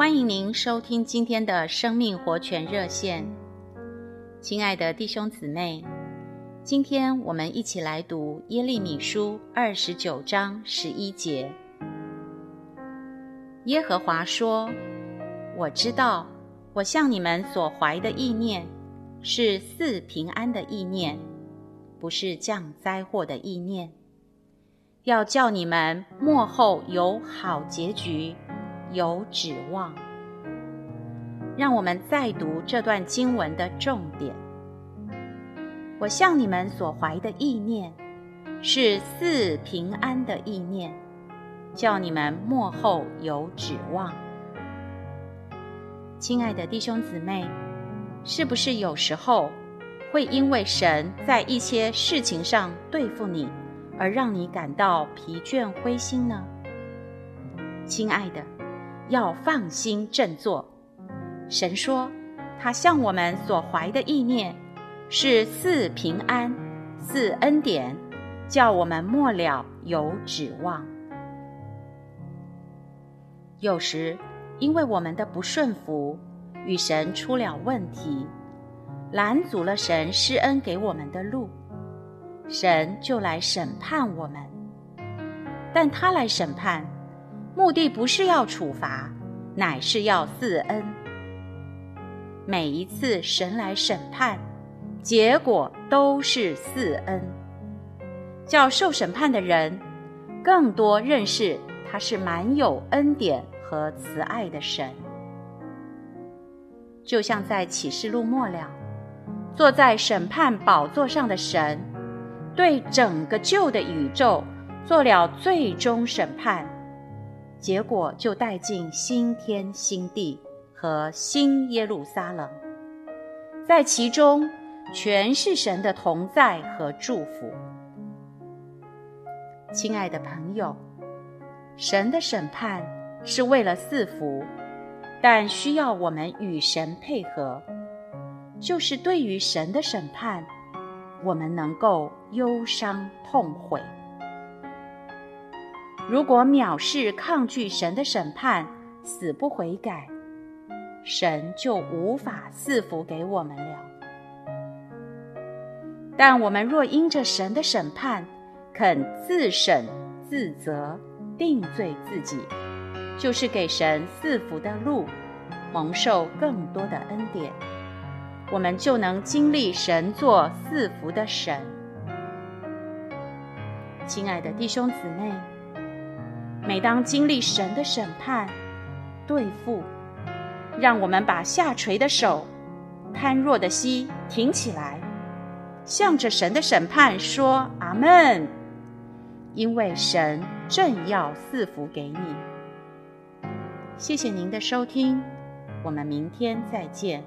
欢迎您收听今天的生命活泉热线，亲爱的弟兄姊妹，今天我们一起来读耶利米书二十九章十一节。耶和华说：“我知道，我向你们所怀的意念是赐平安的意念，不是降灾祸的意念，要叫你们末后有好结局。”有指望。让我们再读这段经文的重点。我向你们所怀的意念，是赐平安的意念，叫你们末后有指望。亲爱的弟兄姊妹，是不是有时候会因为神在一些事情上对付你，而让你感到疲倦灰心呢？亲爱的。要放心振作。神说，他向我们所怀的意念是赐平安、赐恩典，叫我们末了有指望。有时，因为我们的不顺服，与神出了问题，拦阻了神施恩给我们的路，神就来审判我们。但他来审判。目的不是要处罚，乃是要赐恩。每一次神来审判，结果都是赐恩，叫受审判的人更多认识他是满有恩典和慈爱的神。就像在启示录末了，坐在审判宝座上的神，对整个旧的宇宙做了最终审判。结果就带进新天新地和新耶路撒冷，在其中全是神的同在和祝福。亲爱的朋友，神的审判是为了赐福，但需要我们与神配合，就是对于神的审判，我们能够忧伤痛悔。如果藐视抗拒神的审判，死不悔改，神就无法赐福给我们了。但我们若因着神的审判，肯自审自责，定罪自己，就是给神赐福的路，蒙受更多的恩典，我们就能经历神做赐福的神。亲爱的弟兄姊妹。每当经历神的审判、对付，让我们把下垂的手、瘫弱的膝挺起来，向着神的审判说“阿门”，因为神正要赐福给你。谢谢您的收听，我们明天再见。